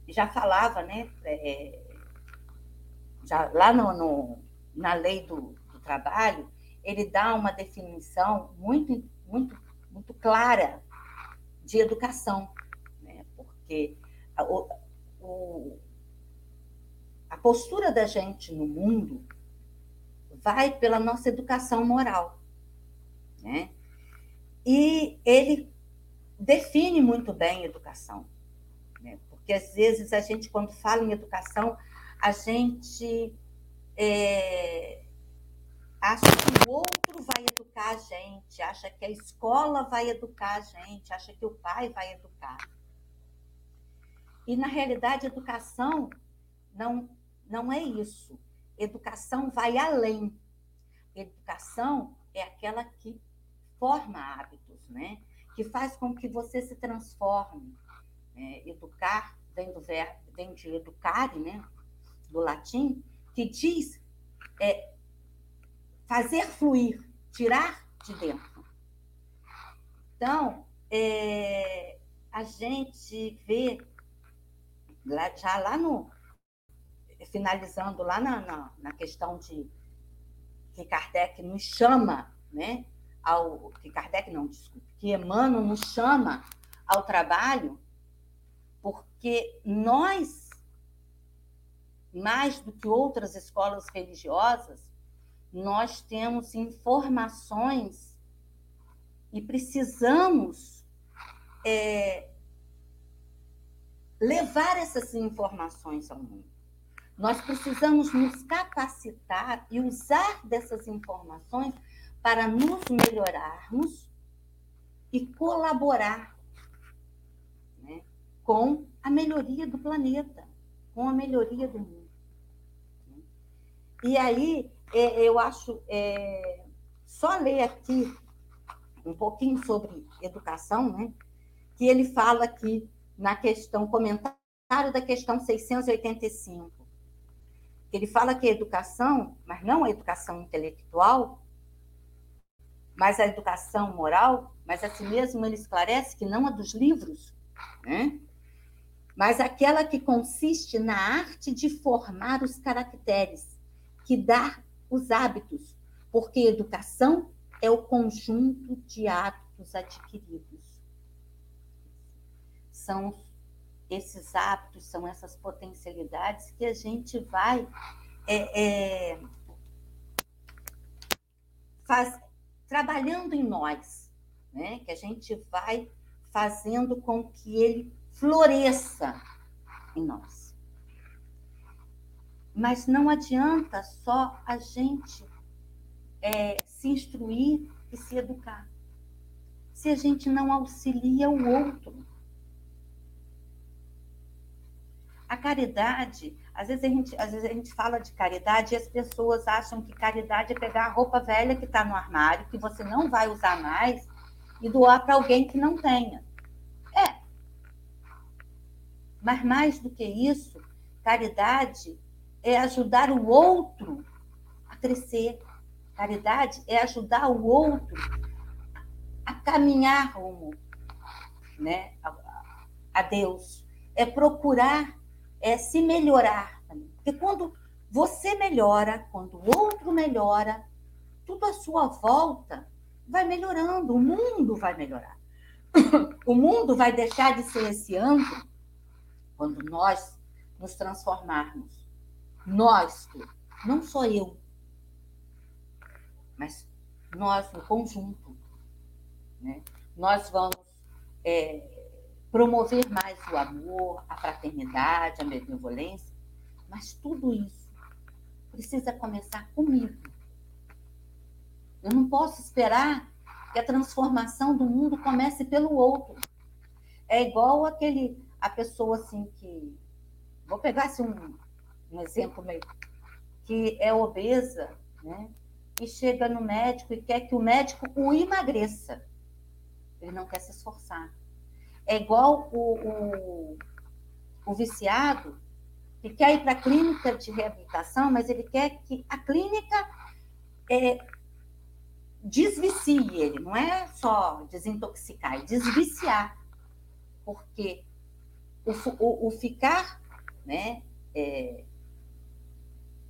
já falava, né? É, já lá no, no, na lei do, do trabalho, ele dá uma definição muito, muito, muito clara de educação, né? porque a, o, a postura da gente no mundo vai pela nossa educação moral, né? E ele define muito bem educação, né? porque às vezes a gente, quando fala em educação, a gente é, acha que o outro vai educar a gente, acha que a escola vai educar a gente, acha que o pai vai educar. E, na realidade, educação não, não é isso. Educação vai além. Educação é aquela que forma hábitos, né? que faz com que você se transforme. É, educar, vem, do verbo, vem de educare, né? do latim, que diz é, fazer fluir, tirar de dentro. Então, é, a gente vê, já lá no. finalizando lá na, na, na questão de que Kardec nos chama, né? Ao, que Kardec não, desculpe, que Emmanuel nos chama ao trabalho, porque nós, mais do que outras escolas religiosas, nós temos informações e precisamos é, levar essas informações ao mundo. Nós precisamos nos capacitar e usar dessas informações para nos melhorarmos e colaborar né, com a melhoria do planeta, com a melhoria do mundo. E aí, é, eu acho, é, só ler aqui um pouquinho sobre educação, né, que ele fala aqui na questão, comentário da questão 685 ele fala que a educação, mas não a educação intelectual, mas a educação moral, mas assim mesmo ele esclarece que não a dos livros, né? mas aquela que consiste na arte de formar os caracteres, que dá os hábitos, porque educação é o conjunto de hábitos adquiridos. São esses hábitos, são essas potencialidades que a gente vai é, é, faz, trabalhando em nós, né? que a gente vai fazendo com que ele floresça em nós. Mas não adianta só a gente é, se instruir e se educar, se a gente não auxilia o outro. A caridade, às vezes a gente, às vezes a gente fala de caridade e as pessoas acham que caridade é pegar a roupa velha que está no armário, que você não vai usar mais, e doar para alguém que não tenha. É. Mas mais do que isso, caridade é ajudar o outro a crescer. Caridade é ajudar o outro a caminhar rumo né, a, a Deus. É procurar é se melhorar. Porque quando você melhora, quando o outro melhora, tudo à sua volta vai melhorando, o mundo vai melhorar. O mundo vai deixar de ser esse amplo quando nós nos transformarmos. Nós, não sou eu, mas nós no conjunto. Né? Nós vamos é, promover mais o amor, a fraternidade, a benevolência, mas tudo isso precisa começar comigo. Eu não posso esperar que a transformação do mundo comece pelo outro. É igual aquele a pessoa assim que vou pegar assim, um, um exemplo meio que é obesa, né? E chega no médico e quer que o médico o emagreça. Ele não quer se esforçar. É igual o, o, o viciado que quer ir para a clínica de reabilitação, mas ele quer que a clínica é, desvicie ele, não é só desintoxicar, é desviciar. Porque o, o, o ficar, né, é,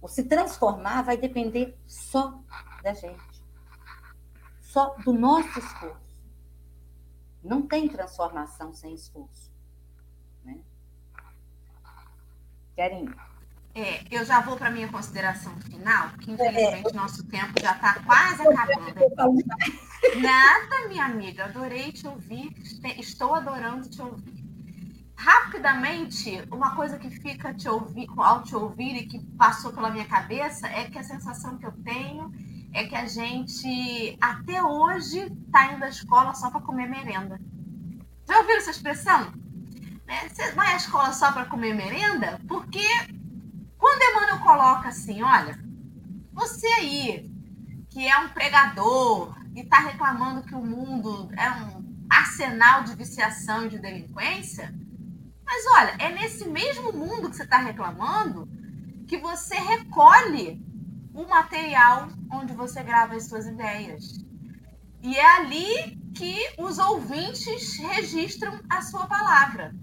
o se transformar vai depender só da gente, só do nosso esforço. Não tem transformação sem esforço. Né? Querem? É, eu já vou para a minha consideração final, que infelizmente é. nosso tempo já está quase acabando. Nada, minha amiga, adorei te ouvir, estou adorando te ouvir. Rapidamente, uma coisa que fica te ouvir, ao te ouvir e que passou pela minha cabeça é que a sensação que eu tenho é que a gente até hoje está indo à escola só para comer merenda. Já ouviram essa expressão? Né? Você vai à escola só para comer merenda? Porque quando Emmanuel coloca assim, olha, você aí, que é um pregador e está reclamando que o mundo é um arsenal de viciação e de delinquência, mas olha, é nesse mesmo mundo que você está reclamando que você recolhe o material onde você grava as suas ideias. E é ali que os ouvintes registram a sua palavra.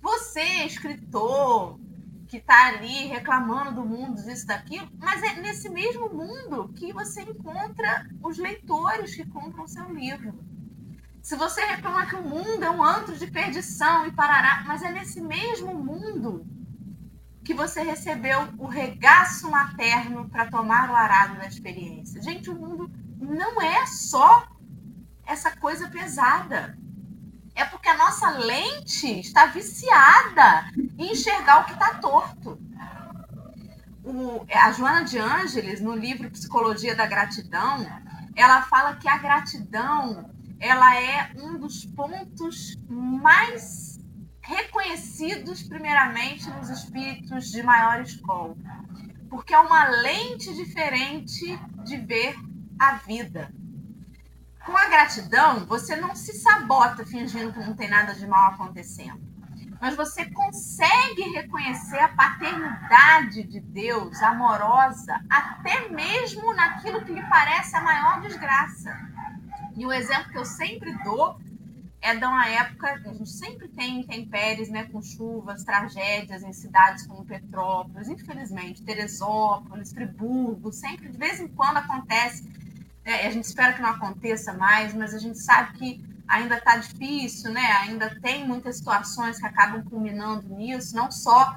Você, escritor, que está ali reclamando do mundo, isso, daquilo, mas é nesse mesmo mundo que você encontra os leitores que compram seu livro. Se você reclama que o mundo é um antro de perdição e parará, mas é nesse mesmo mundo que você recebeu o regaço materno para tomar o arado da experiência. Gente, o mundo não é só essa coisa pesada. É porque a nossa lente está viciada em enxergar o que está torto. O, a Joana de Ângeles, no livro Psicologia da Gratidão, ela fala que a gratidão ela é um dos pontos mais reconhecidos, primeiramente, nos espíritos de maior escola, porque é uma lente diferente de ver a vida. Com a gratidão, você não se sabota fingindo que não tem nada de mal acontecendo. Mas você consegue reconhecer a paternidade de Deus amorosa, até mesmo naquilo que lhe parece a maior desgraça. E o exemplo que eu sempre dou é de uma época, a gente sempre tem intempéries, né, com chuvas, tragédias em cidades como Petrópolis, infelizmente, Teresópolis, Friburgo, sempre de vez em quando acontece é, a gente espera que não aconteça mais, mas a gente sabe que ainda está difícil, né? Ainda tem muitas situações que acabam culminando nisso, não só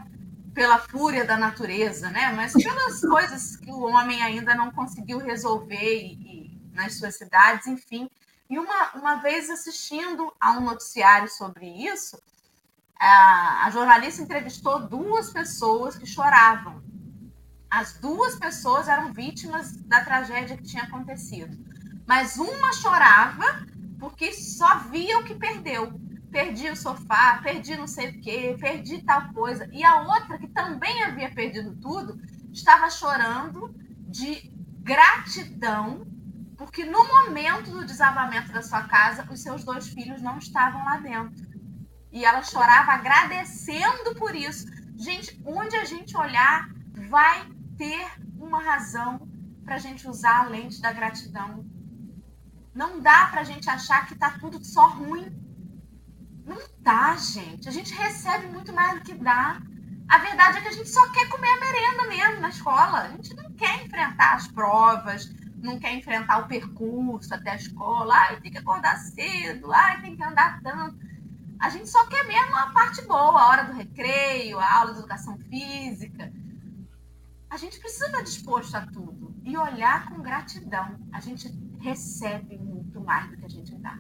pela fúria da natureza, né? Mas pelas coisas que o homem ainda não conseguiu resolver e, e, nas suas cidades, enfim. E uma, uma vez assistindo a um noticiário sobre isso, a, a jornalista entrevistou duas pessoas que choravam as duas pessoas eram vítimas da tragédia que tinha acontecido. Mas uma chorava porque só via o que perdeu. Perdi o sofá, perdi não sei o quê, perdi tal coisa. E a outra, que também havia perdido tudo, estava chorando de gratidão, porque no momento do desabamento da sua casa, os seus dois filhos não estavam lá dentro. E ela chorava agradecendo por isso. Gente, onde a gente olhar, vai ter uma razão para a gente usar a lente da gratidão. Não dá para a gente achar que está tudo só ruim. Não dá, gente. A gente recebe muito mais do que dá. A verdade é que a gente só quer comer a merenda mesmo na escola. A gente não quer enfrentar as provas, não quer enfrentar o percurso até a escola. Ai, tem que acordar cedo, ai, tem que andar tanto. A gente só quer mesmo a parte boa, a hora do recreio, a aula de educação física a gente precisa estar disposto a tudo e olhar com gratidão. A gente recebe muito mais do que a gente dá.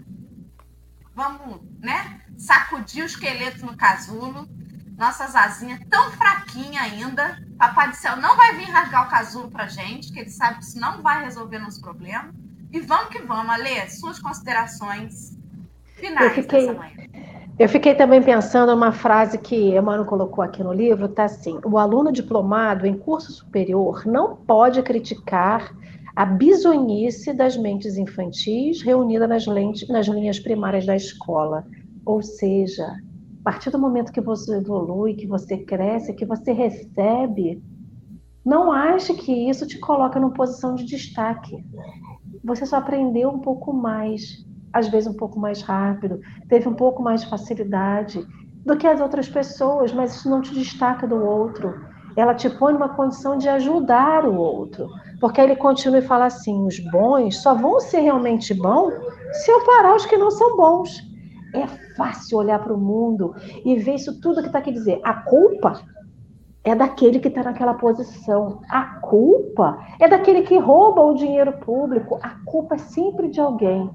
Vamos, né? Sacudir o esqueleto no casulo. Nossa asinhas tão fraquinha ainda. Papai do céu não vai vir rasgar o casulo pra gente, que ele sabe que isso não vai resolver nosso problema. E vamos que vamos, Alê, suas considerações finais eu fiquei, dessa manhã. Eu fiquei também pensando uma frase que Emmanuel colocou aqui no livro, tá assim: o aluno diplomado em curso superior não pode criticar a bisonhice das mentes infantis reunida nas, lentes, nas linhas primárias da escola. Ou seja, a partir do momento que você evolui, que você cresce, que você recebe, não ache que isso te coloca numa posição de destaque. Você só aprendeu um pouco mais às vezes um pouco mais rápido, teve um pouco mais de facilidade do que as outras pessoas, mas isso não te destaca do outro. Ela te põe numa condição de ajudar o outro. Porque ele continua e fala assim: os bons só vão ser realmente bons se eu parar os que não são bons. É fácil olhar para o mundo e ver isso tudo que está aqui dizer. A culpa é daquele que está naquela posição. A culpa é daquele que rouba o dinheiro público. A culpa é sempre de alguém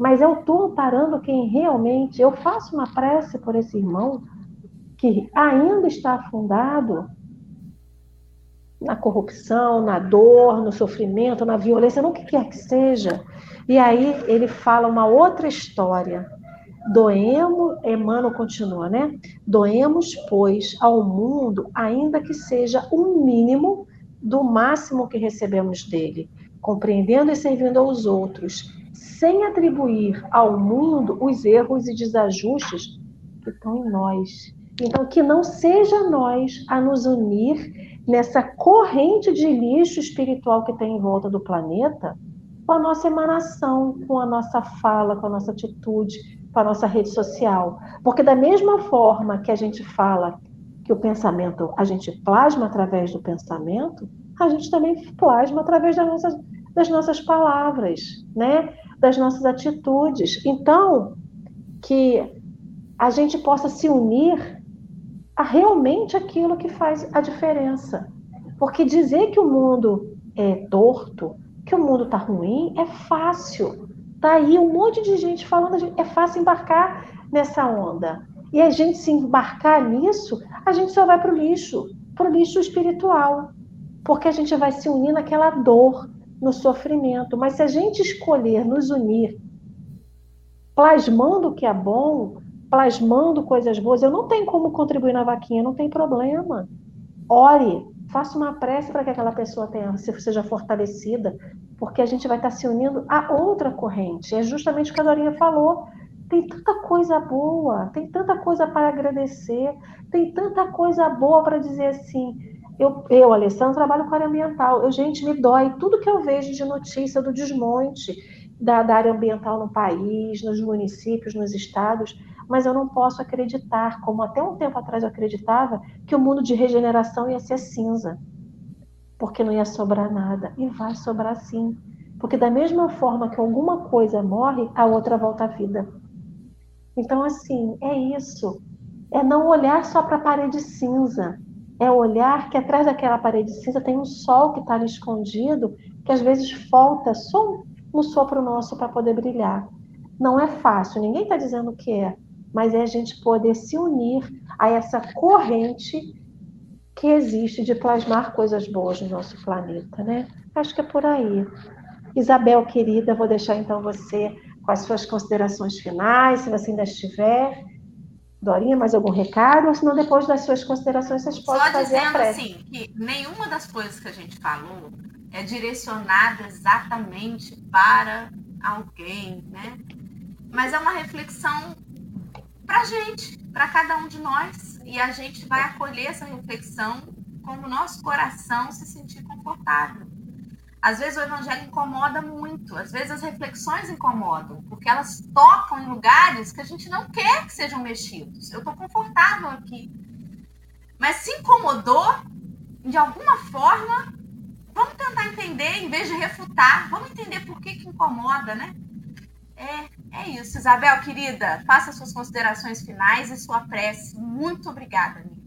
mas eu estou amparando quem realmente. Eu faço uma prece por esse irmão que ainda está afundado na corrupção, na dor, no sofrimento, na violência, no que quer que seja. E aí ele fala uma outra história. Doemos, Emmanuel continua, né? Doemos, pois, ao mundo, ainda que seja um mínimo do máximo que recebemos dele, compreendendo e servindo aos outros, sem atribuir ao mundo os erros e desajustes que estão em nós. Então, que não seja nós a nos unir nessa corrente de lixo espiritual que tem em volta do planeta, com a nossa emanação, com a nossa fala, com a nossa atitude, com a nossa rede social. Porque da mesma forma que a gente fala que o pensamento, a gente plasma através do pensamento, a gente também plasma através das nossas, das nossas palavras, né? das nossas atitudes. Então, que a gente possa se unir a realmente aquilo que faz a diferença. Porque dizer que o mundo é torto, que o mundo está ruim, é fácil. Tá aí um monte de gente falando, é fácil embarcar nessa onda. E a gente se embarcar nisso, a gente só vai para o lixo, para o lixo espiritual. Porque a gente vai se unir naquela dor, no sofrimento. Mas se a gente escolher nos unir, plasmando o que é bom, plasmando coisas boas, eu não tenho como contribuir na vaquinha, não tem problema. Ore, faça uma prece para que aquela pessoa tenha, seja fortalecida, porque a gente vai estar se unindo a outra corrente. É justamente o que a Dorinha falou. Tem tanta coisa boa, tem tanta coisa para agradecer, tem tanta coisa boa para dizer assim. Eu, eu, Alessandro, trabalho com área ambiental. Eu, gente, me dói tudo que eu vejo de notícia do desmonte da, da área ambiental no país, nos municípios, nos estados mas eu não posso acreditar, como até um tempo atrás eu acreditava, que o mundo de regeneração ia ser cinza, porque não ia sobrar nada. E vai sobrar sim. Porque da mesma forma que alguma coisa morre, a outra volta à vida. Então, assim, é isso. É não olhar só para a parede cinza. É olhar que atrás daquela parede cinza tem um sol que está ali escondido, que às vezes falta só um sopro nosso para poder brilhar. Não é fácil, ninguém está dizendo que é, mas é a gente poder se unir a essa corrente que existe de plasmar coisas boas no nosso planeta, né? Acho que é por aí. Isabel, querida, vou deixar então você com as suas considerações finais, se você ainda estiver. Dorinha, mais algum recado? Ou senão depois das suas considerações vocês podem Só fazer a prece. assim, que nenhuma das coisas que a gente falou é direcionada exatamente para alguém, né? Mas é uma reflexão para a gente, para cada um de nós. E a gente vai acolher essa reflexão quando o nosso coração se sentir confortável. Às vezes o evangelho incomoda muito, às vezes as reflexões incomodam, porque elas tocam em lugares que a gente não quer que sejam mexidos. Eu estou confortável aqui. Mas se incomodou, de alguma forma, vamos tentar entender, em vez de refutar, vamos entender por que, que incomoda, né? É, é isso. Isabel, querida, faça suas considerações finais e sua prece. Muito obrigada, amiga.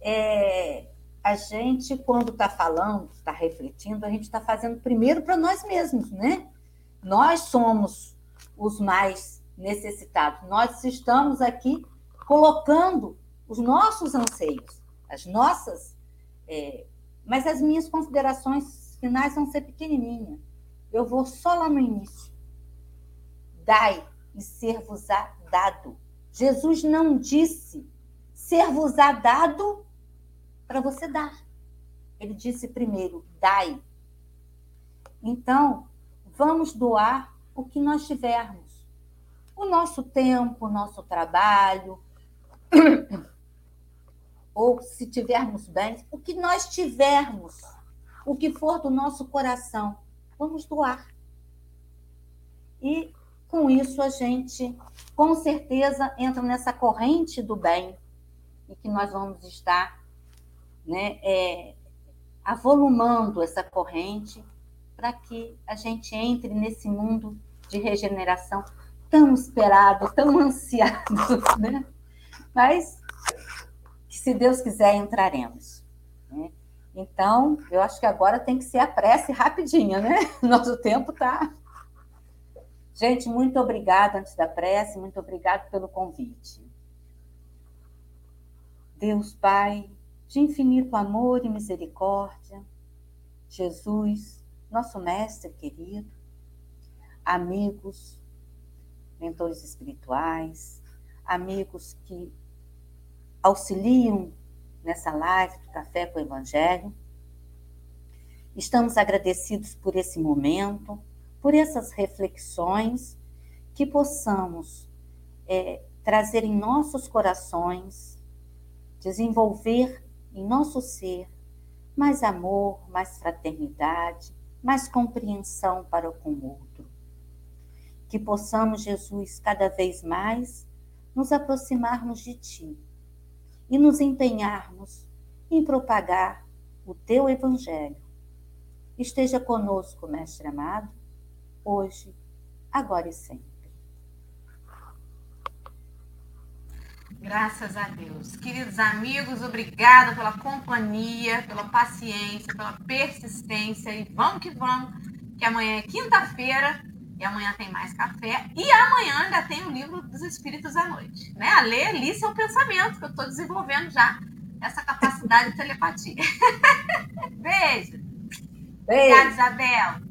É, a gente, quando está falando, está refletindo, a gente está fazendo primeiro para nós mesmos, né? Nós somos os mais necessitados. Nós estamos aqui colocando os nossos anseios, as nossas. É, mas as minhas considerações finais vão ser pequenininhas. Eu vou só lá no início dai e ser-vos-á dado. Jesus não disse ser-vos-á dado para você dar. Ele disse primeiro, dai. Então, vamos doar o que nós tivermos. O nosso tempo, o nosso trabalho, ou se tivermos bens, o que nós tivermos, o que for do nosso coração, vamos doar. E com isso, a gente, com certeza, entra nessa corrente do bem e que nós vamos estar né, é, avolumando essa corrente para que a gente entre nesse mundo de regeneração tão esperado, tão ansiado, né? Mas que, se Deus quiser, entraremos. Né? Então, eu acho que agora tem que ser a prece rapidinha, né? Nosso tempo está Gente, muito obrigada antes da prece, muito obrigada pelo convite. Deus Pai, de infinito amor e misericórdia, Jesus, nosso mestre querido, amigos, mentores espirituais, amigos que auxiliam nessa live do Café com o Evangelho. Estamos agradecidos por esse momento, por essas reflexões, que possamos é, trazer em nossos corações, desenvolver em nosso ser mais amor, mais fraternidade, mais compreensão para com o outro. Que possamos, Jesus, cada vez mais nos aproximarmos de Ti e nos empenharmos em propagar o Teu Evangelho. Esteja conosco, Mestre amado, hoje, agora e sempre. Graças a Deus. Queridos amigos, obrigada pela companhia, pela paciência, pela persistência. E vamos que vamos, que amanhã é quinta-feira e amanhã tem mais café. E amanhã ainda tem o livro dos Espíritos à Noite. Né? A ler ali seu pensamento, que eu estou desenvolvendo já essa capacidade de telepatia. Beijo. Beijo. Obrigada, Isabel.